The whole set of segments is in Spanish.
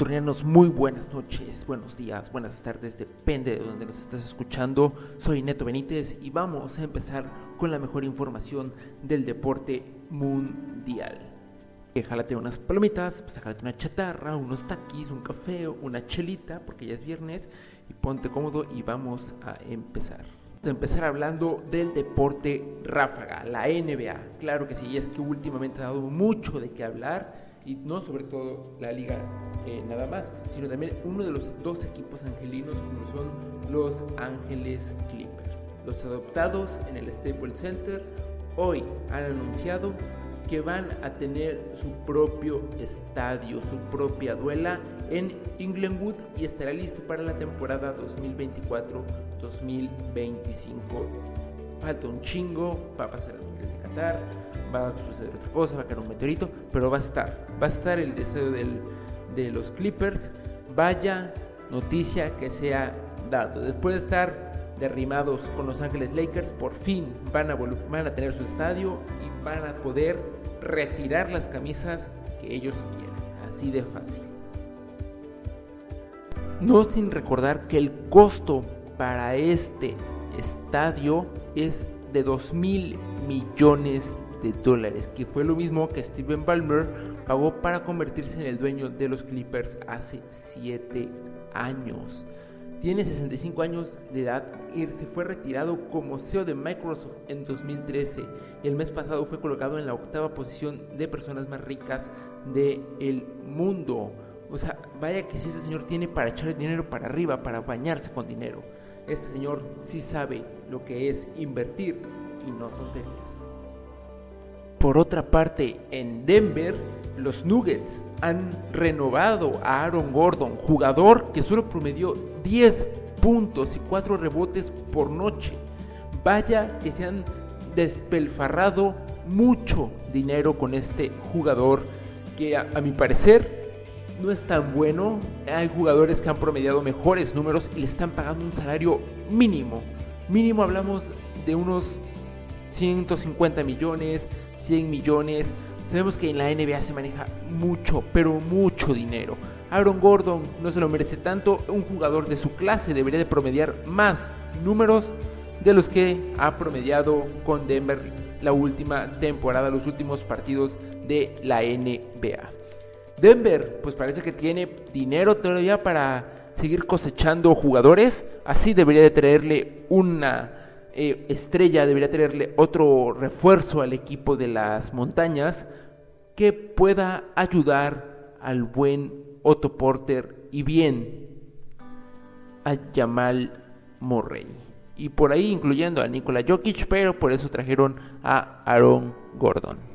Turnianos, muy buenas noches, buenos días, buenas tardes, depende de donde nos estés escuchando. Soy Neto Benítez y vamos a empezar con la mejor información del deporte mundial. Jálate unas palomitas, pues una chatarra, unos taquis, un café, una chelita, porque ya es viernes, y ponte cómodo y vamos a empezar. Vamos a empezar hablando del deporte ráfaga, la NBA. Claro que sí, es que últimamente ha dado mucho de qué hablar y no sobre todo la liga eh, nada más, sino también uno de los dos equipos angelinos como son los Ángeles Clippers. Los adoptados en el Staples Center hoy han anunciado que van a tener su propio estadio, su propia duela en Inglewood y estará listo para la temporada 2024-2025. Falta un chingo, va a pasar el Va a suceder otra cosa, va a caer un meteorito, pero va a estar, va a estar el estadio del, de los Clippers. Vaya noticia que se ha dado. Después de estar derrimados con Los Ángeles Lakers, por fin van a, van a tener su estadio y van a poder retirar las camisas que ellos quieran. Así de fácil. No sin recordar que el costo para este estadio es de 2 mil millones de dólares, que fue lo mismo que Steven Ballmer pagó para convertirse en el dueño de los Clippers hace 7 años. Tiene 65 años de edad y se fue retirado como CEO de Microsoft en 2013 y el mes pasado fue colocado en la octava posición de personas más ricas del mundo. O sea, vaya que si este señor tiene para echar dinero para arriba, para bañarse con dinero. Este señor sí sabe lo que es invertir y no tonterías. Por otra parte, en Denver, los Nuggets han renovado a Aaron Gordon, jugador que solo promedió 10 puntos y 4 rebotes por noche. Vaya que se han despelfarrado mucho dinero con este jugador que a, a mi parecer no es tan bueno. Hay jugadores que han promediado mejores números y le están pagando un salario mínimo. Mínimo hablamos de unos 150 millones, 100 millones. Sabemos que en la NBA se maneja mucho, pero mucho dinero. Aaron Gordon no se lo merece tanto. Un jugador de su clase debería de promediar más números de los que ha promediado con Denver la última temporada, los últimos partidos de la NBA. Denver, pues parece que tiene dinero todavía para seguir cosechando jugadores. Así debería de traerle una eh, estrella, debería tenerle otro refuerzo al equipo de las montañas que pueda ayudar al buen Otto Porter y bien a Jamal Murray. Y por ahí incluyendo a Nikola Jokic, pero por eso trajeron a Aaron Gordon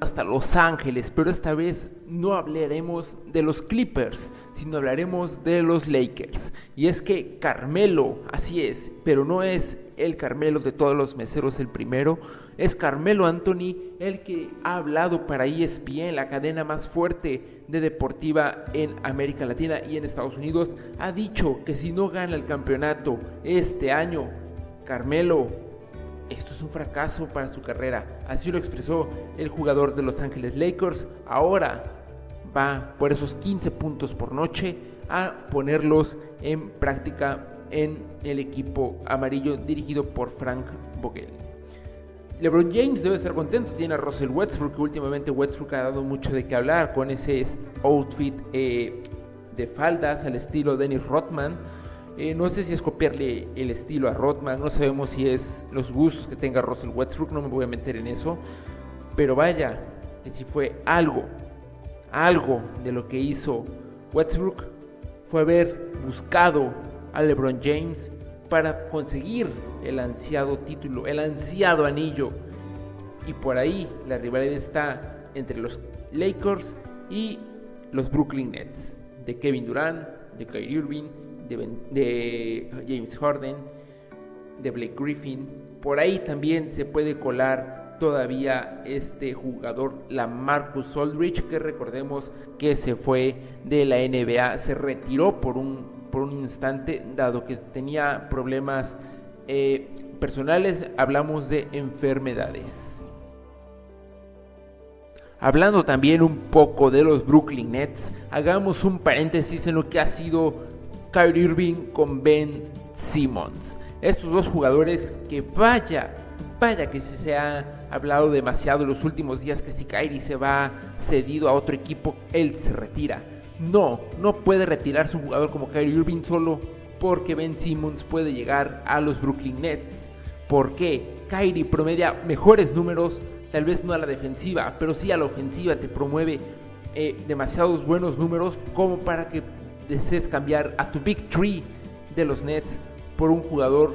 hasta Los Ángeles, pero esta vez no hablaremos de los Clippers, sino hablaremos de los Lakers. Y es que Carmelo, así es, pero no es el Carmelo de todos los meseros el primero, es Carmelo Anthony el que ha hablado para ESPN, la cadena más fuerte de deportiva en América Latina y en Estados Unidos, ha dicho que si no gana el campeonato este año, Carmelo esto es un fracaso para su carrera. Así lo expresó el jugador de Los Ángeles Lakers. Ahora va por esos 15 puntos por noche a ponerlos en práctica en el equipo amarillo dirigido por Frank Vogel. LeBron James debe estar contento, tiene a Russell Westbrook, que últimamente Westbrook ha dado mucho de qué hablar con ese outfit eh, de faldas al estilo Dennis Rodman eh, no sé si es copiarle el estilo a Rodman, no sabemos si es los gustos que tenga Russell Westbrook, no me voy a meter en eso. Pero vaya, que si fue algo, algo de lo que hizo Westbrook fue haber buscado a LeBron James para conseguir el ansiado título, el ansiado anillo. Y por ahí la rivalidad está entre los Lakers y los Brooklyn Nets, de Kevin Durant, de Kyrie Irving de, James Harden, de Blake Griffin. Por ahí también se puede colar todavía este jugador, la Marcus Aldridge, que recordemos que se fue de la NBA, se retiró por un, por un instante, dado que tenía problemas eh, personales, hablamos de enfermedades. Hablando también un poco de los Brooklyn Nets, hagamos un paréntesis en lo que ha sido Kyrie Irving con Ben Simmons. Estos dos jugadores que vaya, vaya que se ha hablado demasiado en los últimos días que si Kyrie se va cedido a otro equipo, él se retira. No, no puede retirarse un jugador como Kyrie Irving solo porque Ben Simmons puede llegar a los Brooklyn Nets. ¿Por qué? Kyrie promedia mejores números, tal vez no a la defensiva, pero sí a la ofensiva, te promueve eh, demasiados buenos números como para que desees cambiar a tu Big Tree de los Nets por un jugador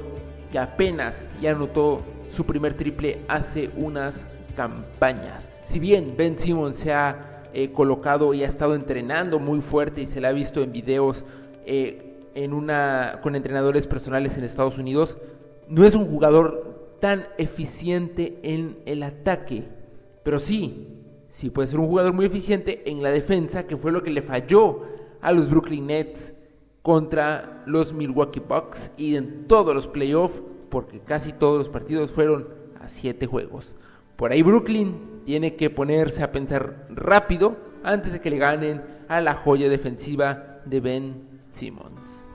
que apenas ya anotó su primer triple hace unas campañas. Si bien Ben Simmons se ha eh, colocado y ha estado entrenando muy fuerte y se le ha visto en videos eh, en una, con entrenadores personales en Estados Unidos, no es un jugador tan eficiente en el ataque, pero sí, sí puede ser un jugador muy eficiente en la defensa, que fue lo que le falló a los Brooklyn Nets contra los Milwaukee Bucks y en todos los playoffs, porque casi todos los partidos fueron a siete juegos. Por ahí Brooklyn tiene que ponerse a pensar rápido antes de que le ganen a la joya defensiva de Ben Simmons.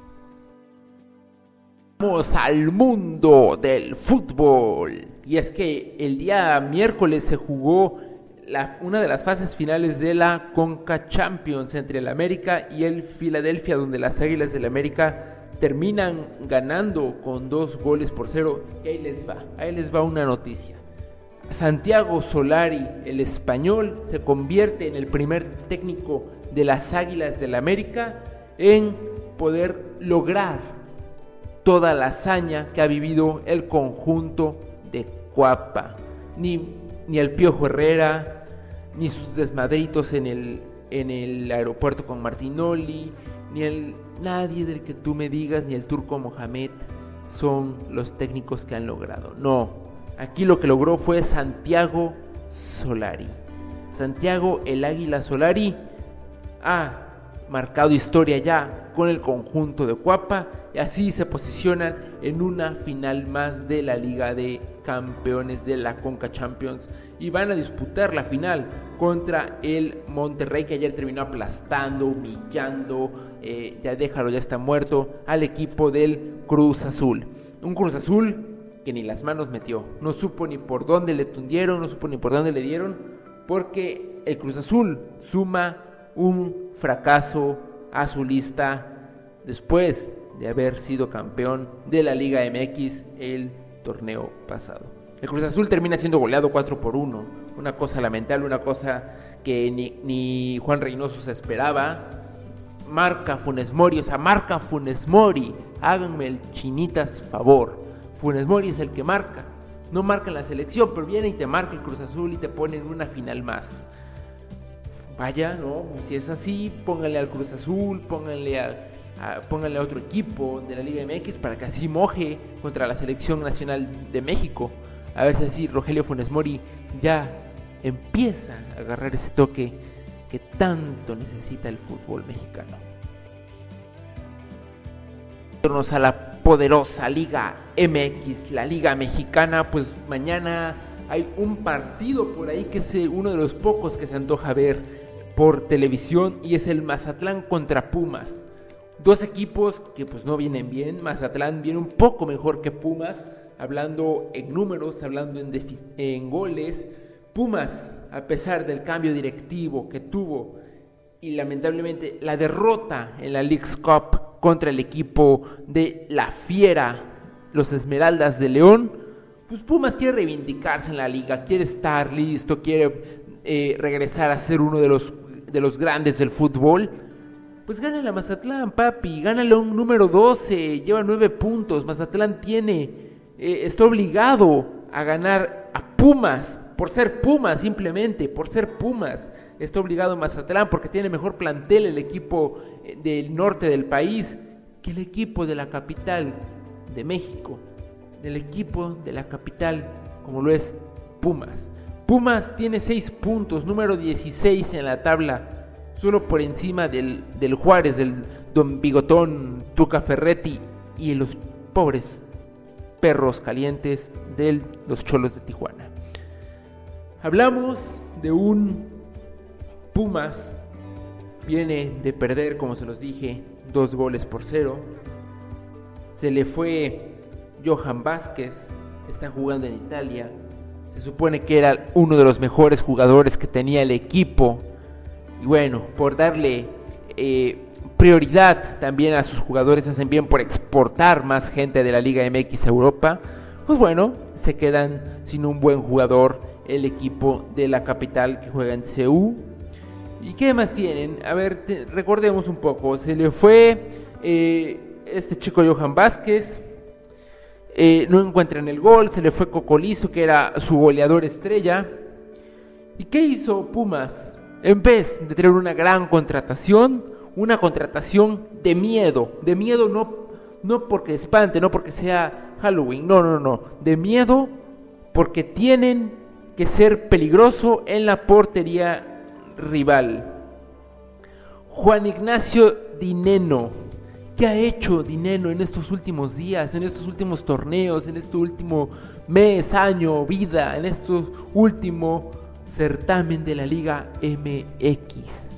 Vamos al mundo del fútbol. Y es que el día miércoles se jugó una de las fases finales de la Conca Champions entre el América y el Filadelfia, donde las Águilas del América terminan ganando con dos goles por cero. Ahí les va, ahí les va una noticia. Santiago Solari, el español, se convierte en el primer técnico de las Águilas del América en poder lograr toda la hazaña que ha vivido el conjunto de Cuapa. Ni, ni el Piojo Herrera, ni sus desmadritos en el, en el aeropuerto con Martinoli, ni el nadie del que tú me digas, ni el turco Mohamed son los técnicos que han logrado. No, aquí lo que logró fue Santiago Solari. Santiago el Águila Solari ha marcado historia ya con el conjunto de Cuapa y así se posicionan en una final más de la Liga de Campeones de la Conca Champions y van a disputar la final contra el Monterrey que ayer terminó aplastando, humillando, eh, ya déjalo, ya está muerto, al equipo del Cruz Azul. Un Cruz Azul que ni las manos metió, no supo ni por dónde le tundieron, no supo ni por dónde le dieron, porque el Cruz Azul suma un fracaso a su lista después de haber sido campeón de la Liga MX el torneo pasado. El Cruz Azul termina siendo goleado 4 por 1. Una cosa lamentable, una cosa que ni, Juan Reynoso se esperaba. Marca Funes Mori, o sea, marca Funes Mori. Háganme el chinitas favor. Funes Mori es el que marca. No marca en la selección, pero viene y te marca el Cruz Azul y te pone en una final más. Vaya, ¿no? Si es así, pónganle al Cruz Azul, pónganle a, pónganle otro equipo de la Liga MX para que así moje contra la selección nacional de México a ver si así Rogelio Funes Mori ya empieza a agarrar ese toque que tanto necesita el fútbol mexicano. a la poderosa Liga MX, la Liga Mexicana, pues mañana hay un partido por ahí que es uno de los pocos que se antoja ver por televisión y es el Mazatlán contra Pumas. Dos equipos que pues no vienen bien, Mazatlán viene un poco mejor que Pumas, hablando en números, hablando en, goles. Pumas, a pesar del cambio directivo que tuvo y lamentablemente la derrota en la League's Cup contra el equipo de la Fiera, los Esmeraldas de León, pues Pumas quiere reivindicarse en la liga, quiere estar listo, quiere eh, regresar a ser uno de los, de los grandes del fútbol. Pues gana la Mazatlán, papi, gánale un número 12, lleva 9 puntos, Mazatlán tiene eh, está obligado a ganar a Pumas, por ser Pumas simplemente, por ser Pumas. Está obligado a Mazatlán porque tiene mejor plantel el equipo eh, del norte del país que el equipo de la capital de México, del equipo de la capital como lo es Pumas. Pumas tiene 6 puntos, número 16 en la tabla, solo por encima del, del Juárez, del Don Bigotón, Tuca Ferretti y los pobres perros calientes de los cholos de Tijuana. Hablamos de un Pumas viene de perder, como se los dije, dos goles por cero. Se le fue Johan Vázquez, está jugando en Italia. Se supone que era uno de los mejores jugadores que tenía el equipo. Y bueno, por darle eh, prioridad también a sus jugadores, hacen bien por exportar más gente de la Liga MX a Europa. Pues bueno, se quedan sin un buen jugador el equipo de la capital que juega en CEU. ¿Y qué más tienen? A ver, recordemos un poco. Se le fue eh, este chico Johan Vázquez. Eh, no encuentran el gol. Se le fue Cocolizo, que era su goleador estrella. ¿Y qué hizo Pumas? En vez de tener una gran contratación, una contratación de miedo. De miedo no, no porque espante, no porque sea Halloween. No, no, no. De miedo porque tienen que ser peligroso en la portería rival. Juan Ignacio Dineno. ¿Qué ha hecho Dineno en estos últimos días, en estos últimos torneos, en este último mes, año, vida, en este último certamen de la Liga MX?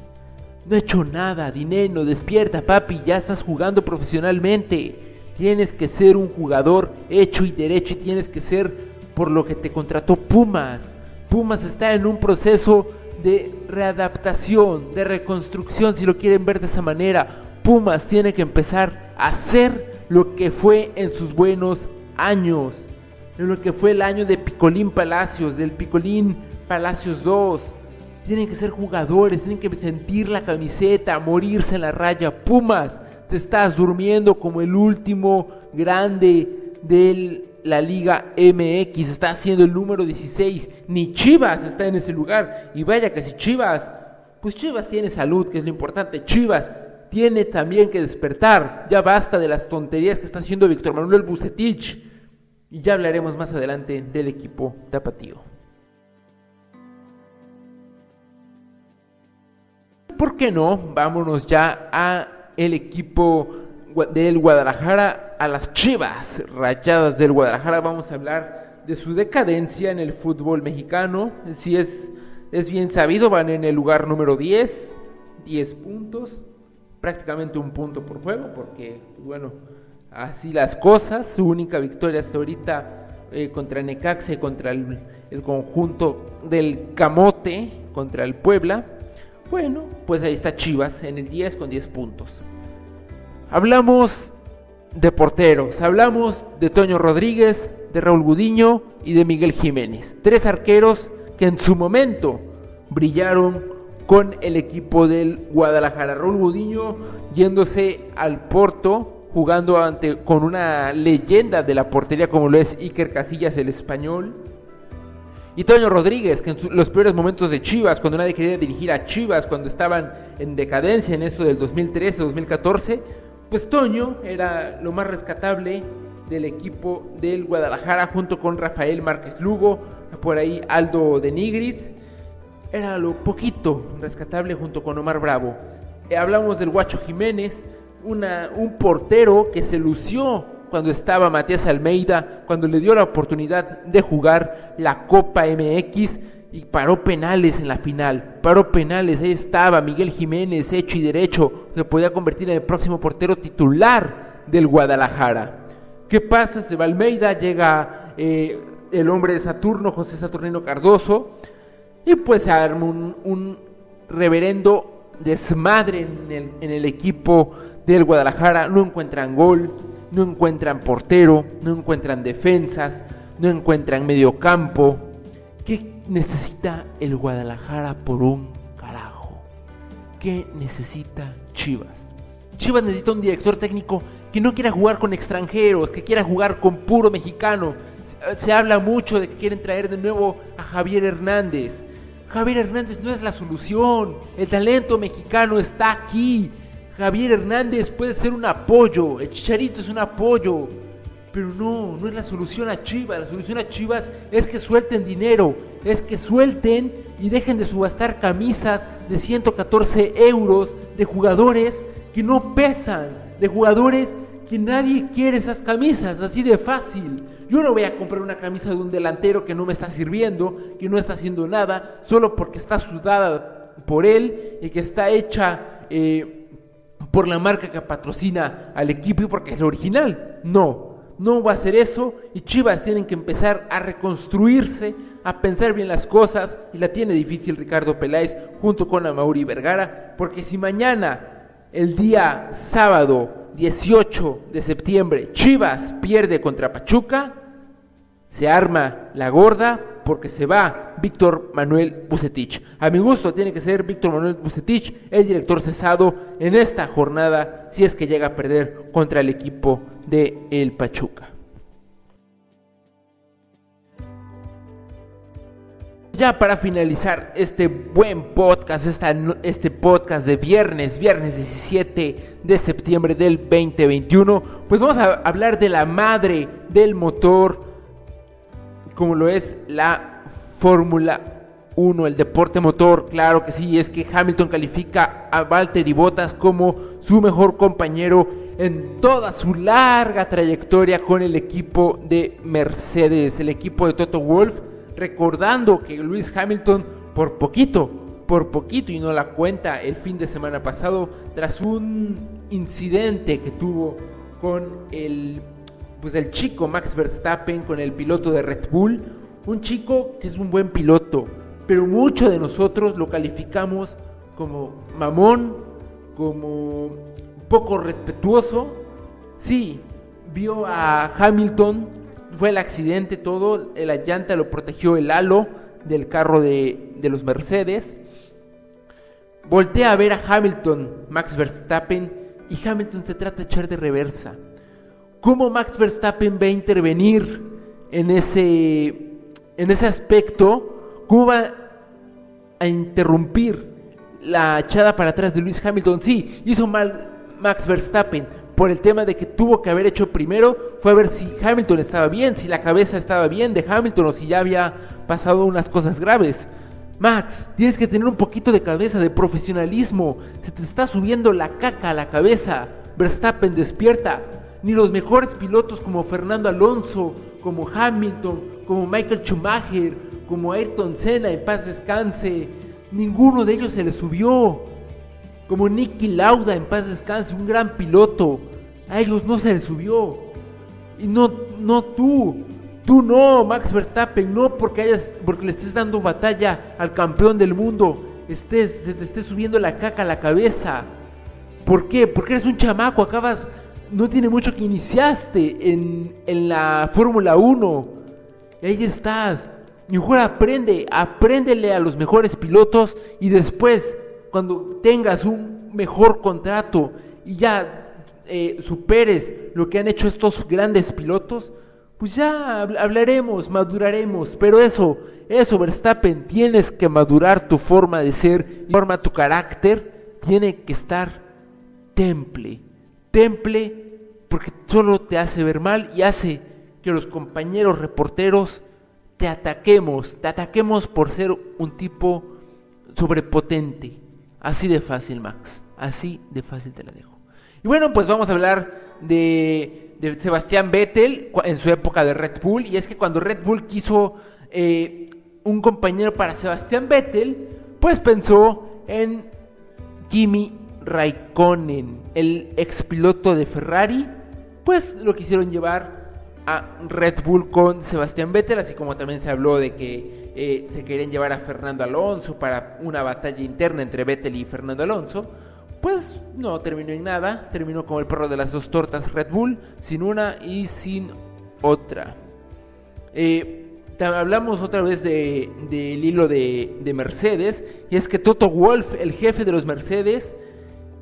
No ha hecho nada, Dineno, despierta papi, ya estás jugando profesionalmente. Tienes que ser un jugador hecho y derecho y tienes que ser por lo que te contrató Pumas. Pumas está en un proceso de readaptación, de reconstrucción, si lo quieren ver de esa manera. Pumas tiene que empezar a hacer lo que fue en sus buenos años, en lo que fue el año de Picolín Palacios, del Picolín Palacios 2. Tienen que ser jugadores, tienen que sentir la camiseta, morirse en la raya. Pumas, te estás durmiendo como el último grande del la Liga MX, está haciendo el número 16, ni Chivas está en ese lugar. Y vaya que si Chivas, pues Chivas tiene salud, que es lo importante, Chivas tiene también que despertar, ya basta de las tonterías que está haciendo Víctor Manuel Bucetich. Y ya hablaremos más adelante del equipo tapatío. ¿Por qué no? Vámonos ya a el equipo del Guadalajara a las Chivas Rayadas del Guadalajara. Vamos a hablar de su decadencia en el fútbol mexicano. Si es, es bien sabido, van en el lugar número 10, 10 puntos, prácticamente un punto por juego, porque, bueno, así las cosas. Su única victoria hasta ahorita eh, contra Necaxa y contra el, el conjunto del Camote, contra el Puebla. Bueno, pues ahí está Chivas en el 10 con 10 puntos. Hablamos de porteros, hablamos de Toño Rodríguez, de Raúl Gudiño y de Miguel Jiménez. Tres arqueros que en su momento brillaron con el equipo del Guadalajara. Raúl Gudiño yéndose al Porto, jugando ante, con una leyenda de la portería como lo es Iker Casillas, el español. Y Toño Rodríguez, que en los peores momentos de Chivas, cuando nadie quería dirigir a Chivas, cuando estaban en decadencia en eso del 2013-2014, pues Toño era lo más rescatable del equipo del Guadalajara junto con Rafael Márquez Lugo, por ahí Aldo de Nigris. Era lo poquito rescatable junto con Omar Bravo. Eh, hablamos del Guacho Jiménez, una, un portero que se lució cuando estaba Matías Almeida, cuando le dio la oportunidad de jugar la Copa MX y paró penales en la final. Paró penales, ahí estaba Miguel Jiménez, hecho y derecho, se podía convertir en el próximo portero titular del Guadalajara. ¿Qué pasa? Se va Almeida, llega eh, el hombre de Saturno, José Saturnino Cardoso, y pues se arma un, reverendo desmadre en el, en el equipo del Guadalajara. No encuentran gol, no encuentran portero, no encuentran defensas, no encuentran medio campo. ¿Qué necesita el Guadalajara por un carajo? ¿Qué necesita Chivas? Chivas necesita un director técnico que no quiera jugar con extranjeros, que quiera jugar con puro mexicano. Se habla mucho de que quieren traer de nuevo a Javier Hernández. Javier Hernández no es la solución. El talento mexicano está aquí. Javier Hernández puede ser un apoyo. El Chicharito es un apoyo. Pero no, no es la solución a Chivas. La solución a Chivas es que suelten dinero, es que suelten y dejen de subastar camisas de 114 euros de jugadores que no pesan, de jugadores que nadie quiere esas camisas, así de fácil. Yo no voy a comprar una camisa de un delantero que no me está sirviendo, que no está haciendo nada, solo porque está sudada por él y que está hecha eh, por la marca que patrocina al equipo y porque es original. No, no va a ser eso y Chivas tienen que empezar a reconstruirse, a pensar bien las cosas y la tiene difícil Ricardo Peláez junto con Amauri Vergara, porque si mañana, el día sábado 18 de septiembre, Chivas pierde contra Pachuca, se arma la gorda porque se va Víctor Manuel Bucetich. A mi gusto tiene que ser Víctor Manuel Bucetich el director cesado en esta jornada si es que llega a perder contra el equipo de el Pachuca. Ya para finalizar este buen podcast, este podcast de viernes, viernes 17 de septiembre del 2021, pues vamos a hablar de la madre del motor como lo es la Fórmula 1, el deporte motor, claro que sí, es que Hamilton califica a Valtteri Bottas como su mejor compañero en toda su larga trayectoria con el equipo de Mercedes, el equipo de Toto Wolf, recordando que Lewis Hamilton por poquito, por poquito y no la cuenta el fin de semana pasado tras un incidente que tuvo con el pues el chico Max Verstappen con el piloto de Red Bull, un chico que es un buen piloto, pero muchos de nosotros lo calificamos como mamón, como poco respetuoso. Sí, vio a Hamilton, fue el accidente todo, la llanta lo protegió el halo del carro de, de los Mercedes. Voltea a ver a Hamilton, Max Verstappen, y Hamilton se trata de echar de reversa cómo Max Verstappen va a intervenir en ese, en ese aspecto, cómo va a interrumpir la echada para atrás de Luis Hamilton. Sí, hizo mal Max Verstappen por el tema de que tuvo que haber hecho primero fue a ver si Hamilton estaba bien, si la cabeza estaba bien de Hamilton o si ya había pasado unas cosas graves. Max, tienes que tener un poquito de cabeza, de profesionalismo. Se te está subiendo la caca a la cabeza. Verstappen, despierta ni los mejores pilotos como Fernando Alonso, como Hamilton, como Michael Schumacher, como Ayrton Senna, en paz descanse, ninguno de ellos se le subió. Como Nicky Lauda, en paz descanse, un gran piloto, a ellos no se les subió. Y no, no tú, tú no, Max Verstappen, no porque, hayas, porque le estés dando batalla al campeón del mundo, estés, se te esté subiendo la caca a la cabeza. ¿Por qué? Porque eres un chamaco, acabas no tiene mucho que iniciaste en, en la Fórmula 1. Ahí estás. Mejor aprende, apréndele a los mejores pilotos y después, cuando tengas un mejor contrato y ya eh, superes lo que han hecho estos grandes pilotos, pues ya hablaremos, maduraremos. Pero eso, eso, Verstappen, tienes que madurar tu forma de ser, forma tu carácter, tiene que estar temple temple porque solo te hace ver mal y hace que los compañeros reporteros te ataquemos, te ataquemos por ser un tipo sobrepotente. Así de fácil, Max. Así de fácil te la dejo. Y bueno, pues vamos a hablar de, Sebastián Vettel en su época de Red Bull. Y es que cuando Red Bull quiso eh, un compañero para Sebastián Vettel, pues pensó en Kimi Raikkonen, el ex piloto de Ferrari, pues lo quisieron llevar a Red Bull con Sebastián Vettel, así como también se habló de que eh, se querían llevar a Fernando Alonso para una batalla interna entre Vettel y Fernando Alonso. Pues no terminó en nada, terminó como el perro de las dos tortas Red Bull, sin una y sin otra. Eh, hablamos otra vez del hilo de, de Mercedes, y es que Toto Wolf, el jefe de los Mercedes,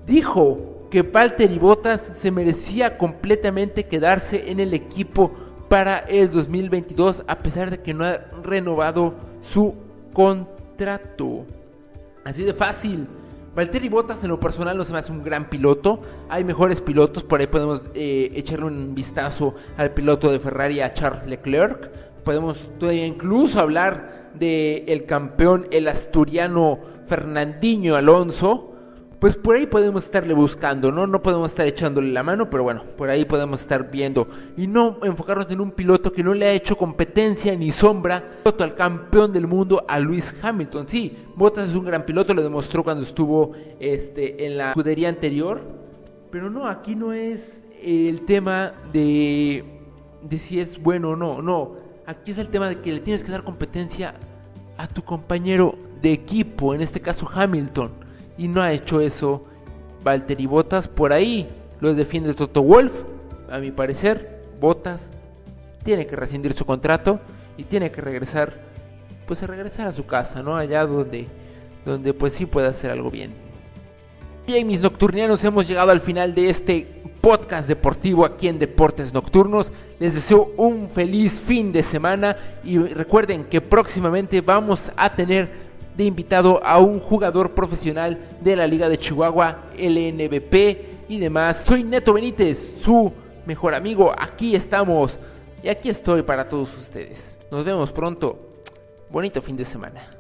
dijo que y Bottas se merecía completamente quedarse en el equipo para el 2022 a pesar de que no ha renovado su contrato. Así de fácil. Valtteri Bottas en lo personal no se me hace un gran piloto. Hay mejores pilotos, por ahí podemos eh, echarle un vistazo al piloto de Ferrari, a Charles Leclerc. Podemos todavía incluso hablar del el campeón, el asturiano Fernandinho Alonso pues por ahí podemos estarle buscando, ¿no? No podemos estar echándole la mano, pero bueno, por ahí podemos estar viendo. Y no enfocarnos en un piloto que no le ha hecho competencia ni sombra al campeón del mundo, a Luis Hamilton. Sí, Bottas es un gran piloto, lo demostró cuando estuvo este, en la escudería anterior. Pero no, aquí no es el tema de, de si es bueno o no, no. Aquí es el tema de que le tienes que dar competencia a tu compañero de equipo, en este caso Hamilton y no ha hecho eso Valtteri Bottas. Por ahí lo defiende Toto Wolf. A mi parecer, Bottas tiene que rescindir su contrato y tiene que regresar, pues a regresar a su casa, ¿no? Allá donde, donde pues sí puede hacer algo bien. Bien, mis nocturnianos, hemos llegado al final de este podcast deportivo aquí en Deportes Nocturnos. Les deseo un feliz fin de semana y recuerden que próximamente vamos a tener de invitado a un jugador profesional de la Liga de Chihuahua, LNBP y demás. Soy Neto Benítez, su mejor amigo. Aquí estamos y aquí estoy para todos ustedes. Nos vemos pronto. Bonito fin de semana.